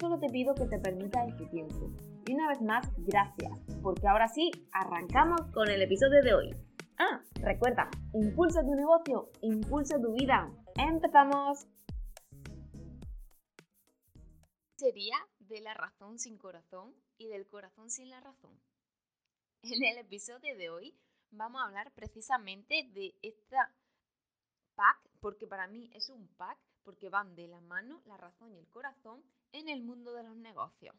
solo te pido que te permitas este tiempo. Y una vez más, gracias, porque ahora sí, arrancamos con el episodio de hoy. Ah, recuerda, impulsa tu negocio, impulsa tu vida. ¡Empezamos! Sería de la razón sin corazón y del corazón sin la razón. En el episodio de hoy vamos a hablar precisamente de esta pack, porque para mí es un pack, porque van de la mano la razón y el corazón en el mundo de los negocios.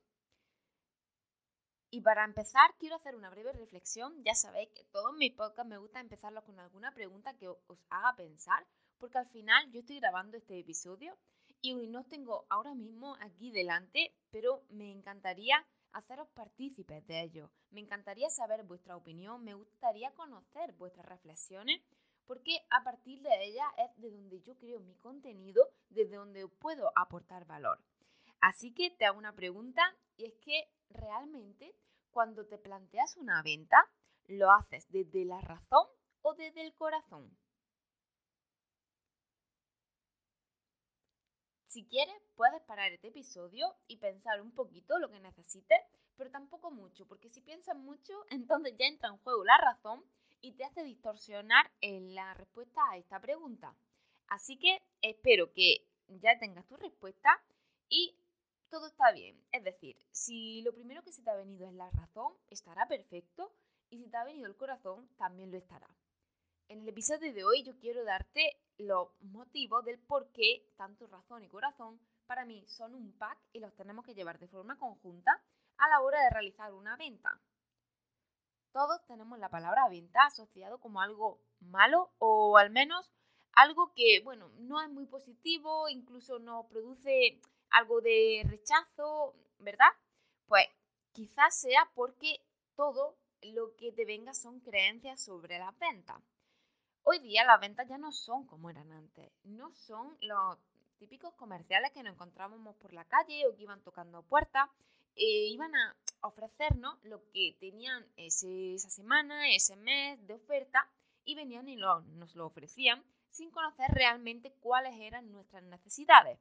Y para empezar, quiero hacer una breve reflexión. Ya sabéis que todos mis podcasts me gusta empezarlos con alguna pregunta que os haga pensar, porque al final yo estoy grabando este episodio y no tengo ahora mismo aquí delante, pero me encantaría haceros partícipes de ello. Me encantaría saber vuestra opinión, me gustaría conocer vuestras reflexiones, porque a partir de ellas es de donde yo creo mi contenido, desde donde puedo aportar valor. Así que te hago una pregunta y es que realmente cuando te planteas una venta, ¿lo haces desde la razón o desde el corazón? Si quieres, puedes parar este episodio y pensar un poquito lo que necesites, pero tampoco mucho, porque si piensas mucho, entonces ya entra en juego la razón y te hace distorsionar en la respuesta a esta pregunta. Así que espero que ya tengas tu respuesta y todo está bien. Es decir, si lo primero que se te ha venido es la razón, estará perfecto. Y si te ha venido el corazón, también lo estará. En el episodio de hoy yo quiero darte los motivos del por qué tanto razón y corazón para mí son un pack y los tenemos que llevar de forma conjunta a la hora de realizar una venta. Todos tenemos la palabra venta asociado como algo malo o al menos algo que, bueno, no es muy positivo, incluso nos produce algo de rechazo, ¿verdad? Pues quizás sea porque todo lo que te venga son creencias sobre las ventas. Hoy día las ventas ya no son como eran antes, no son los típicos comerciales que nos encontrábamos por la calle o que iban tocando puertas, e iban a ofrecernos lo que tenían esa semana, ese mes de oferta y venían y nos lo ofrecían sin conocer realmente cuáles eran nuestras necesidades.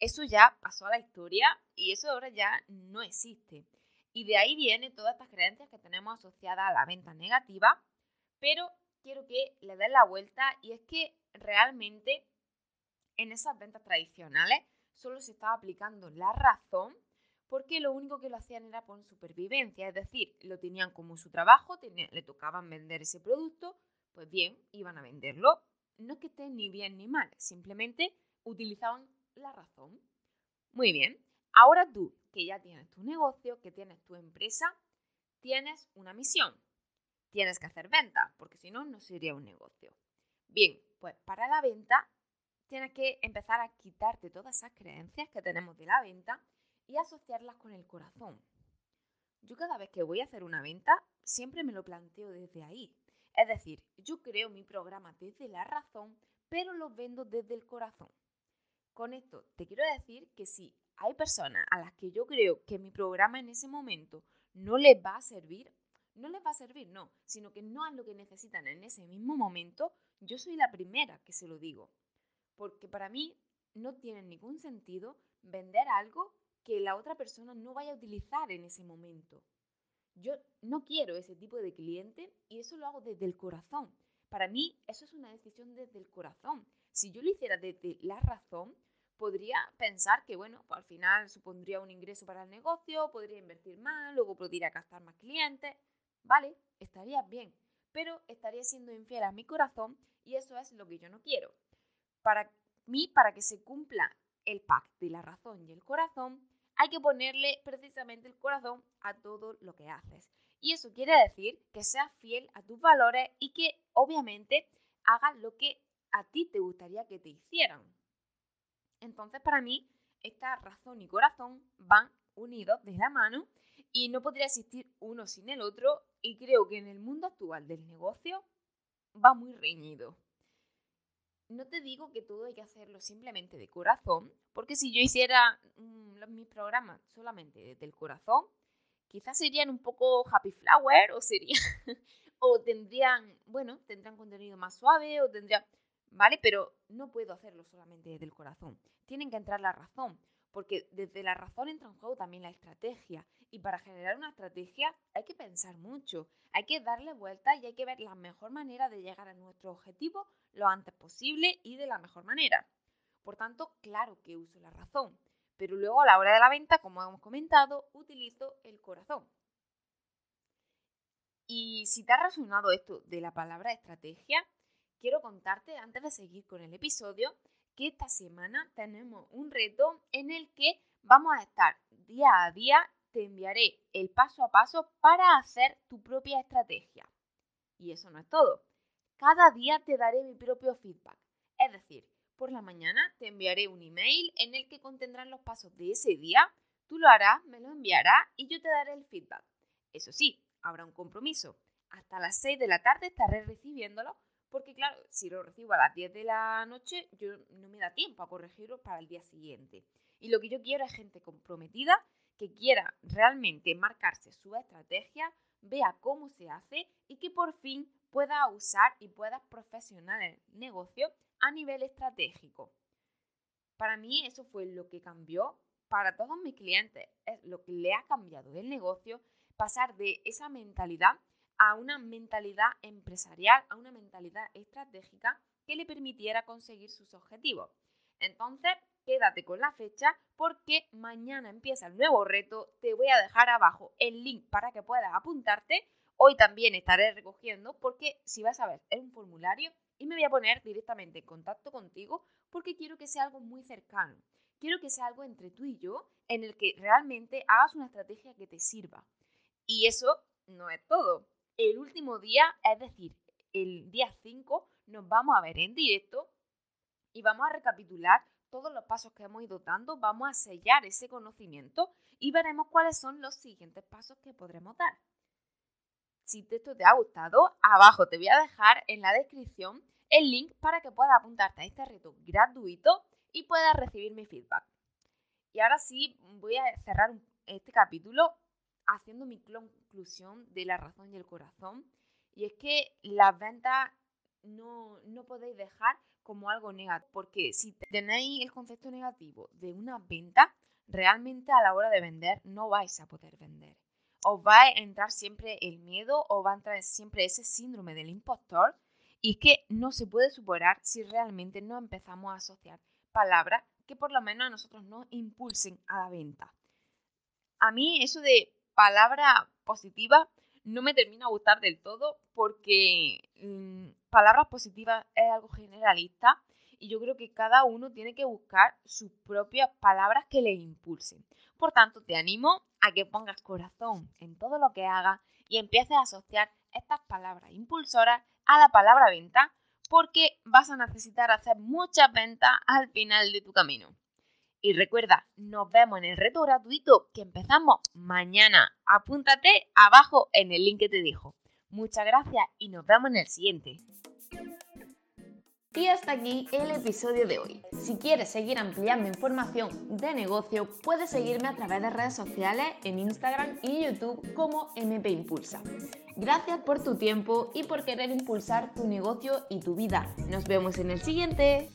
Eso ya pasó a la historia y eso ahora ya no existe. Y de ahí vienen todas estas creencias que tenemos asociadas a la venta negativa, pero quiero que le den la vuelta y es que realmente en esas ventas tradicionales solo se estaba aplicando la razón porque lo único que lo hacían era por supervivencia, es decir, lo tenían como su trabajo, le tocaban vender ese producto, pues bien, iban a venderlo. No es que esté ni bien ni mal, simplemente utilizaban la razón. Muy bien, ahora tú, que ya tienes tu negocio, que tienes tu empresa, tienes una misión. Tienes que hacer venta, porque si no, no sería un negocio. Bien, pues para la venta tienes que empezar a quitarte todas esas creencias que tenemos de la venta y asociarlas con el corazón. Yo cada vez que voy a hacer una venta, siempre me lo planteo desde ahí. Es decir, yo creo mi programa desde la razón, pero lo vendo desde el corazón. Con esto te quiero decir que si hay personas a las que yo creo que mi programa en ese momento no les va a servir, no les va a servir, no, sino que no es lo que necesitan en ese mismo momento, yo soy la primera que se lo digo. Porque para mí no tiene ningún sentido vender algo que la otra persona no vaya a utilizar en ese momento. Yo no quiero ese tipo de cliente y eso lo hago desde el corazón. Para mí eso es una decisión desde el corazón. Si yo lo hiciera desde la razón, podría pensar que, bueno, pues al final supondría un ingreso para el negocio, podría invertir más, luego podría gastar más clientes, ¿vale? Estaría bien, pero estaría siendo infiel a mi corazón y eso es lo que yo no quiero. Para mí, para que se cumpla el pacto de la razón y el corazón, hay que ponerle precisamente el corazón a todo lo que haces. Y eso quiere decir que seas fiel a tus valores y que obviamente hagas lo que a ti te gustaría que te hicieran. Entonces, para mí, esta razón y corazón van unidos de la mano y no podría existir uno sin el otro y creo que en el mundo actual del negocio va muy reñido. No te digo que todo hay que hacerlo simplemente de corazón, porque si yo hiciera mm, mis programas solamente desde el corazón, quizás serían un poco happy flower o serían o tendrían, bueno, tendrán contenido más suave o tendrían, ¿vale? Pero no puedo hacerlo solamente desde el corazón. Tienen que entrar la razón, porque desde la razón entra en juego también la estrategia. Y para generar una estrategia hay que pensar mucho, hay que darle vuelta y hay que ver la mejor manera de llegar a nuestro objetivo lo antes posible y de la mejor manera. Por tanto, claro que uso la razón, pero luego a la hora de la venta, como hemos comentado, utilizo el corazón. Y si te ha resonado esto de la palabra estrategia, quiero contarte antes de seguir con el episodio que esta semana tenemos un reto en el que vamos a estar día a día, te enviaré el paso a paso para hacer tu propia estrategia. Y eso no es todo. Cada día te daré mi propio feedback. Es decir, por la mañana te enviaré un email en el que contendrán los pasos de ese día, tú lo harás, me lo enviarás y yo te daré el feedback. Eso sí, habrá un compromiso. Hasta las 6 de la tarde estaré recibiéndolo porque claro, si lo recibo a las 10 de la noche, yo no me da tiempo a corregirlo para el día siguiente. Y lo que yo quiero es gente comprometida que quiera realmente marcarse su estrategia, vea cómo se hace y que por fin pueda usar y pueda profesionar el negocio a nivel estratégico. Para mí eso fue lo que cambió para todos mis clientes, es lo que le ha cambiado el negocio pasar de esa mentalidad a una mentalidad empresarial, a una mentalidad estratégica que le permitiera conseguir sus objetivos. Entonces, quédate con la fecha porque mañana empieza el nuevo reto. Te voy a dejar abajo el link para que puedas apuntarte. Hoy también estaré recogiendo porque si vas a ver es un formulario y me voy a poner directamente en contacto contigo porque quiero que sea algo muy cercano. Quiero que sea algo entre tú y yo en el que realmente hagas una estrategia que te sirva. Y eso no es todo. El último día, es decir, el día 5, nos vamos a ver en directo y vamos a recapitular todos los pasos que hemos ido dando, vamos a sellar ese conocimiento y veremos cuáles son los siguientes pasos que podremos dar. Si esto te ha gustado, abajo te voy a dejar en la descripción el link para que puedas apuntarte a este reto gratuito y puedas recibir mi feedback. Y ahora sí, voy a cerrar este capítulo haciendo mi conclusión de la razón y el corazón. Y es que las ventas no, no podéis dejar como algo negativo, porque si tenéis el concepto negativo de una venta, realmente a la hora de vender no vais a poder vender. Os va a entrar siempre el miedo, o va a entrar siempre ese síndrome del impostor, y es que no se puede superar si realmente no empezamos a asociar palabras que por lo menos a nosotros nos impulsen a la venta. A mí eso de palabra positiva no me termina a gustar del todo porque mm, palabras positivas es algo generalista y yo creo que cada uno tiene que buscar sus propias palabras que le impulsen. Por tanto, te animo a que pongas corazón en todo lo que hagas y empieces a asociar estas palabras impulsoras a la palabra venta porque vas a necesitar hacer muchas ventas al final de tu camino. Y recuerda, nos vemos en el reto gratuito que empezamos mañana. Apúntate abajo en el link que te dejo. Muchas gracias y nos vemos en el siguiente. Y hasta aquí el episodio de hoy. Si quieres seguir ampliando información de negocio, puedes seguirme a través de redes sociales en Instagram y YouTube como MP Impulsa. Gracias por tu tiempo y por querer impulsar tu negocio y tu vida. Nos vemos en el siguiente.